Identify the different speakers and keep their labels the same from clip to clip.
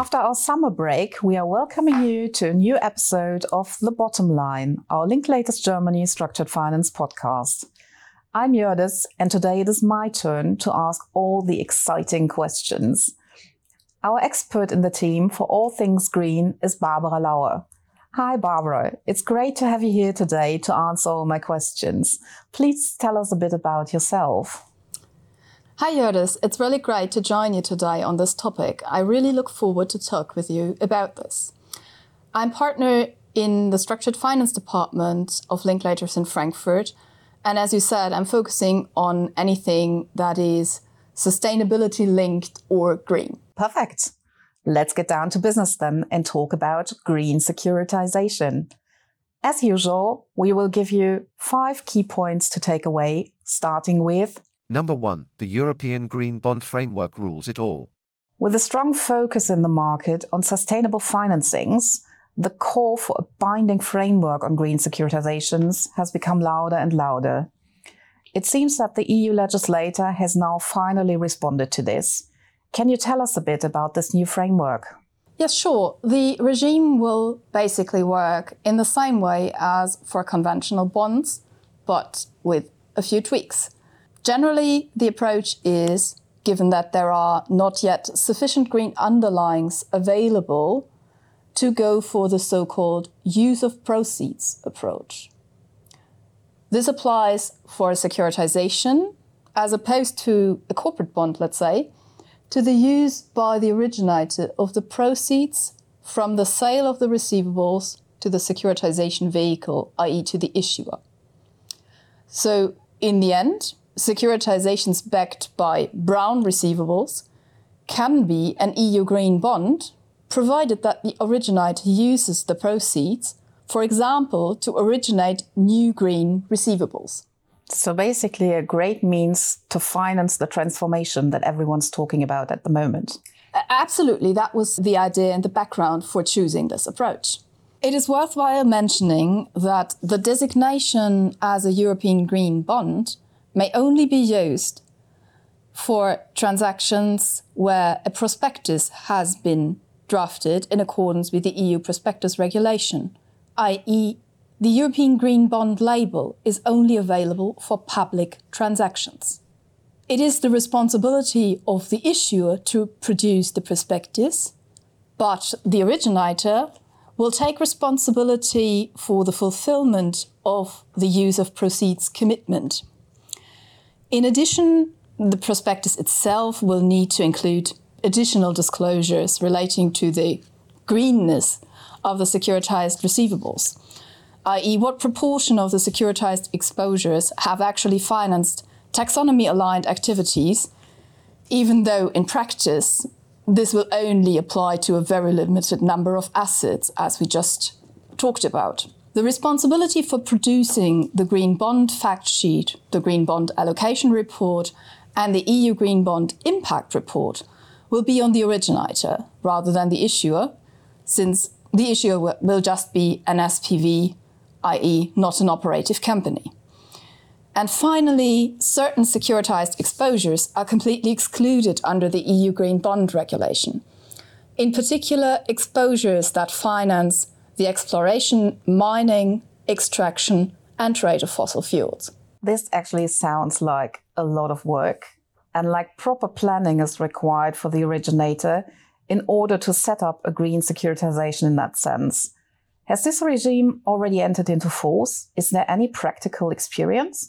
Speaker 1: After our summer break, we are welcoming you to a new episode of The Bottom Line, our Linklaters Germany Structured Finance podcast. I'm Jördis, and today it is my turn to ask all the exciting questions. Our expert in the team for all things green is Barbara Lauer. Hi, Barbara. It's great to have you here today to answer all my questions. Please tell us a bit about yourself.
Speaker 2: Hi, Jördis. It's really great to join you today on this topic. I really look forward to talk with you about this. I'm partner in the structured finance department of Linklaters in Frankfurt. And as you said, I'm focusing on anything that is sustainability linked or green.
Speaker 1: Perfect. Let's get down to business then and talk about green securitization. As usual, we will give you five key points to take away, starting with
Speaker 3: Number one, the European Green Bond Framework rules it all.
Speaker 1: With a strong focus in the market on sustainable financings, the call for a binding framework on green securitizations has become louder and louder. It seems that the EU legislator has now finally responded to this. Can you tell us a bit about this new framework?
Speaker 2: Yes, sure. The regime will basically work in the same way as for conventional bonds, but with a few tweaks. Generally, the approach is given that there are not yet sufficient green underlyings available to go for the so called use of proceeds approach. This applies for a securitization as opposed to a corporate bond, let's say, to the use by the originator of the proceeds from the sale of the receivables to the securitization vehicle, i.e., to the issuer. So, in the end, securitizations backed by brown receivables can be an EU green bond, provided that the originator uses the proceeds, for example, to originate new green receivables.
Speaker 1: So basically, a great means to finance the transformation that everyone's talking about at the moment.
Speaker 2: Absolutely, that was the idea and the background for choosing this approach. It is worthwhile mentioning that the designation as a European Green Bond may only be used for transactions where a prospectus has been drafted in accordance with the EU prospectus regulation, i.e., the European Green Bond label is only available for public transactions. It is the responsibility of the issuer to produce the prospectus, but the originator will take responsibility for the fulfillment of the use of proceeds commitment. In addition, the prospectus itself will need to include additional disclosures relating to the greenness of the securitized receivables, i.e., what proportion of the securitized exposures have actually financed taxonomy aligned activities, even though in practice this will only apply to a very limited number of assets, as we just talked about. The responsibility for producing the Green Bond fact sheet, the Green Bond allocation report, and the EU Green Bond impact report will be on the originator rather than the issuer, since the issuer will just be an SPV, i.e., not an operative company. And finally, certain securitized exposures are completely excluded under the EU Green Bond regulation. In particular, exposures that finance the exploration, mining, extraction, and trade of fossil fuels.
Speaker 1: This actually sounds like a lot of work, and like proper planning is required for the originator in order to set up a green securitization in that sense. Has this regime already entered into force? Is there any practical experience?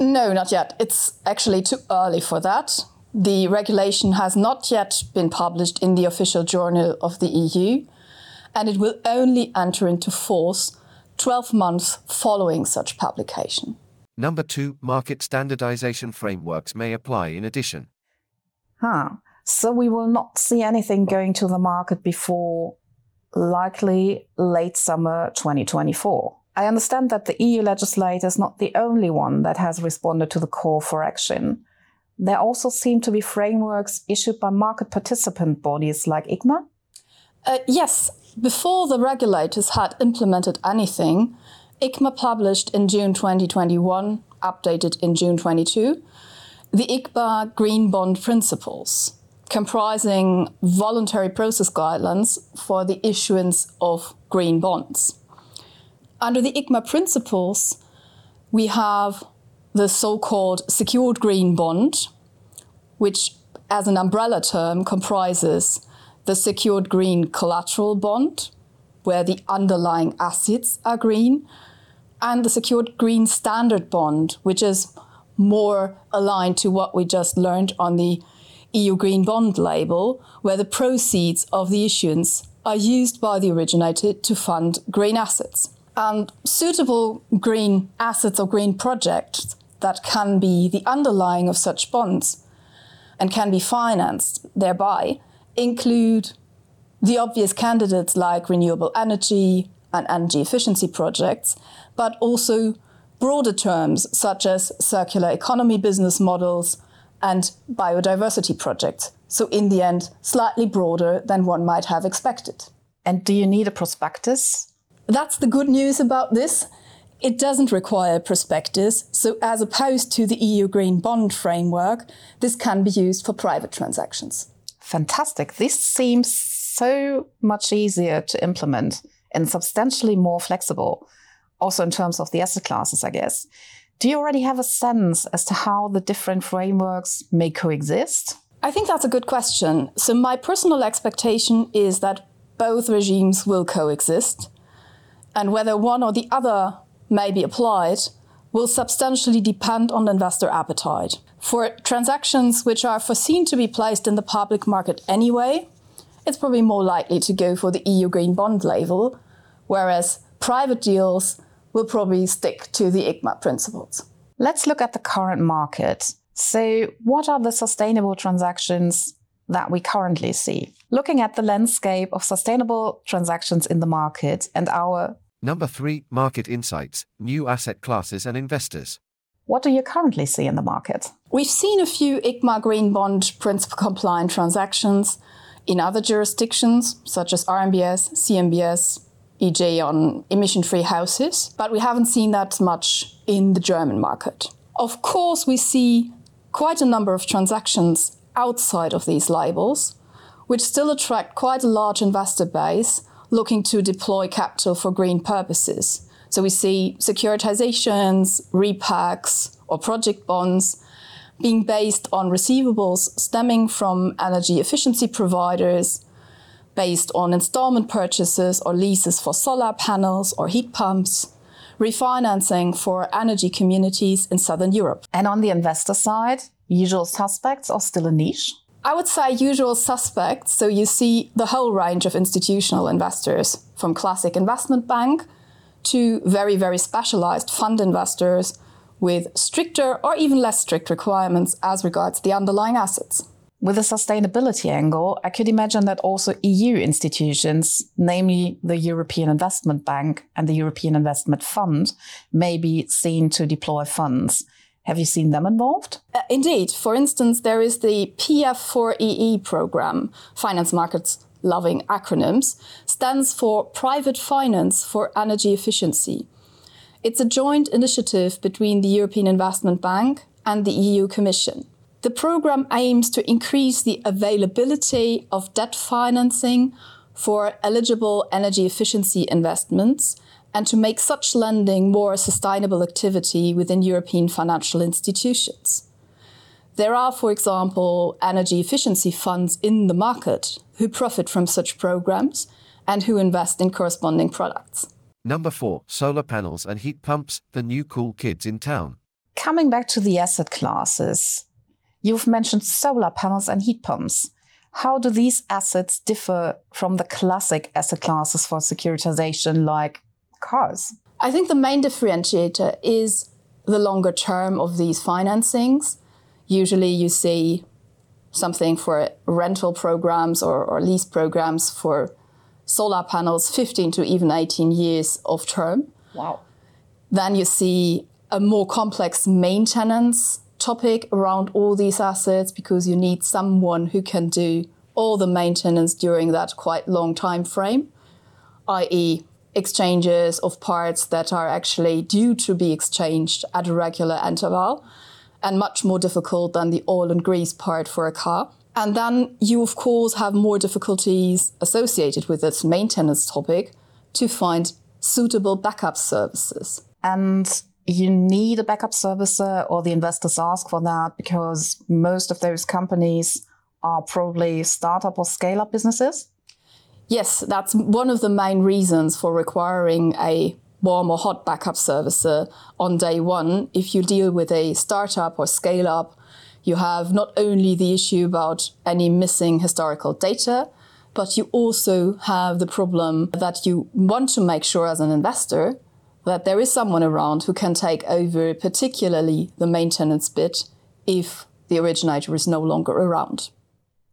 Speaker 2: No, not yet. It's actually too early for that. The regulation has not yet been published in the official journal of the EU, and it will only enter into force 12 months following such publication.
Speaker 3: Number two, market standardization frameworks may apply in addition.
Speaker 1: Huh. So we will not see anything going to the market before likely late summer 2024. I understand that the EU legislator is not the only one that has responded to the call for action. There also seem to be frameworks issued by market participant bodies like ICMA.
Speaker 2: Uh, yes, before the regulators had implemented anything, ICMA published in June 2021, updated in June 22, the ICMA Green Bond Principles, comprising voluntary process guidelines for the issuance of green bonds. Under the ICMA principles, we have the so called secured green bond, which, as an umbrella term, comprises the secured green collateral bond, where the underlying assets are green, and the secured green standard bond, which is more aligned to what we just learned on the EU Green Bond label, where the proceeds of the issuance are used by the originator to fund green assets. And suitable green assets or green projects that can be the underlying of such bonds and can be financed thereby include the obvious candidates like renewable energy and energy efficiency projects, but also broader terms such as circular economy business models and biodiversity projects. So, in the end, slightly broader than one might have expected.
Speaker 1: And do you need a prospectus?
Speaker 2: That's the good news about this. It doesn't require a prospectus, so as opposed to the EU Green Bond framework, this can be used for private transactions.
Speaker 1: Fantastic. This seems so much easier to implement and substantially more flexible, also in terms of the asset classes, I guess. Do you already have a sense as to how the different frameworks may coexist?
Speaker 2: I think that's a good question. So, my personal expectation is that both regimes will coexist, and whether one or the other may be applied will substantially depend on investor appetite. For transactions which are foreseen to be placed in the public market anyway, it's probably more likely to go for the EU Green Bond label, whereas private deals will probably stick to the ICMA principles.
Speaker 1: Let's look at the current market. So, what are the sustainable transactions that we currently see? Looking at the landscape of sustainable transactions in the market and our
Speaker 3: Number 3 Market Insights New Asset Classes and Investors.
Speaker 1: What do you currently see in the market?
Speaker 2: We've seen a few ICMA green bond principle compliant transactions in other jurisdictions, such as RMBS, CMBS, EJ on emission free houses, but we haven't seen that much in the German market. Of course, we see quite a number of transactions outside of these labels, which still attract quite a large investor base looking to deploy capital for green purposes. So we see securitizations, repacks, or project bonds being based on receivables stemming from energy efficiency providers based on installment purchases or leases for solar panels or heat pumps, refinancing for energy communities in Southern Europe.
Speaker 1: And on the investor side, usual suspects are still a niche?
Speaker 2: I would say usual suspects. So you see the whole range of institutional investors, from classic investment bank to very, very specialized fund investors with stricter or even less strict requirements as regards the underlying assets.
Speaker 1: With a sustainability angle, I could imagine that also EU institutions, namely the European Investment Bank and the European Investment Fund, may be seen to deploy funds. Have you seen them involved?
Speaker 2: Uh, indeed. For instance, there is the PF4EE program, Finance Markets Loving Acronyms, stands for Private Finance for Energy Efficiency. It's a joint initiative between the European Investment Bank and the EU Commission. The program aims to increase the availability of debt financing for eligible energy efficiency investments and to make such lending more a sustainable activity within European financial institutions. There are, for example, energy efficiency funds in the market who profit from such programs and who invest in corresponding products.
Speaker 3: Number 4 Solar Panels and Heat Pumps The New Cool Kids in Town.
Speaker 1: Coming back to the asset classes, You've mentioned solar panels and heat pumps. How do these assets differ from the classic asset classes for securitization like cars?
Speaker 2: I think the main differentiator is the longer term of these financings. Usually you see something for rental programs or, or lease programs for solar panels, 15 to even 18 years of term.
Speaker 1: Wow.
Speaker 2: Then you see a more complex maintenance topic around all these assets because you need someone who can do all the maintenance during that quite long time frame, i.e., exchanges of parts that are actually due to be exchanged at a regular interval and much more difficult than the oil and grease part for a car. And then you, of course, have more difficulties associated with this maintenance topic to find suitable backup services.
Speaker 1: And you need a backup servicer, or the investors ask for that because most of those companies are probably startup or scale up businesses?
Speaker 2: Yes, that's one of the main reasons for requiring a warm or hot backup servicer on day one. If you deal with a startup or scale up, you have not only the issue about any missing historical data, but you also have the problem that you want to make sure as an investor that there is someone around who can take over, particularly the maintenance bit, if the originator is no longer around.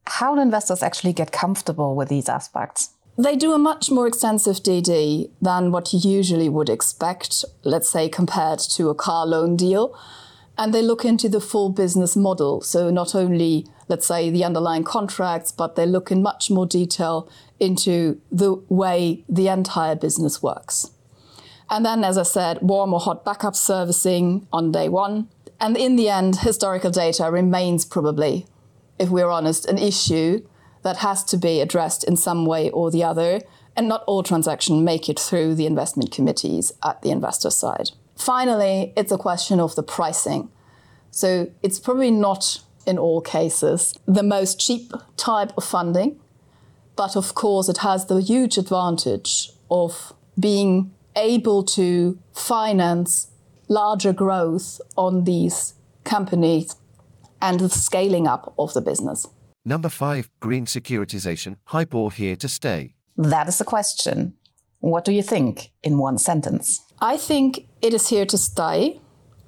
Speaker 1: How do investors actually get comfortable with these aspects?
Speaker 2: They do a much more extensive DD than what you usually would expect, let's say, compared to a car loan deal. And they look into the full business model. So, not only, let's say, the underlying contracts, but they look in much more detail into the way the entire business works. And then, as I said, warm or hot backup servicing on day one. And in the end, historical data remains probably, if we're honest, an issue that has to be addressed in some way or the other. And not all transactions make it through the investment committees at the investor side. Finally, it's a question of the pricing. So it's probably not in all cases the most cheap type of funding, but of course, it has the huge advantage of being able to finance larger growth on these companies and the scaling up of the business.
Speaker 3: Number five, green securitization, hype or here to stay?
Speaker 1: That is the question. What do you think in one sentence?
Speaker 2: I think it is here to stay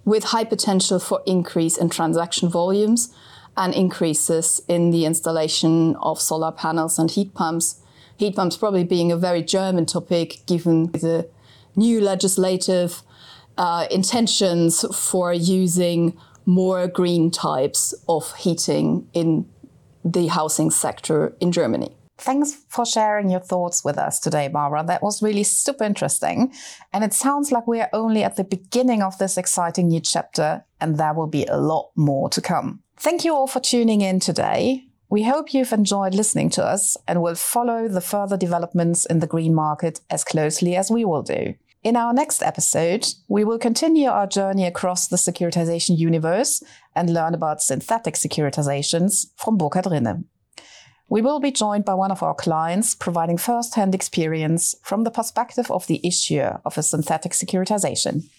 Speaker 2: with high potential for increase in transaction volumes and increases in the installation of solar panels and heat pumps. Heat pumps probably being a very German topic given the new legislative uh, intentions for using more green types of heating in the housing sector in Germany.
Speaker 1: Thanks for sharing your thoughts with us today, Barbara. That was really super interesting. And it sounds like we are only at the beginning of this exciting new chapter, and there will be a lot more to come. Thank you all for tuning in today. We hope you've enjoyed listening to us and will follow the further developments in the green market as closely as we will do. In our next episode, we will continue our journey across the securitization universe and learn about synthetic securitizations from Burkhard Rinne. We will be joined by one of our clients providing first hand experience from the perspective of the issuer of a synthetic securitization.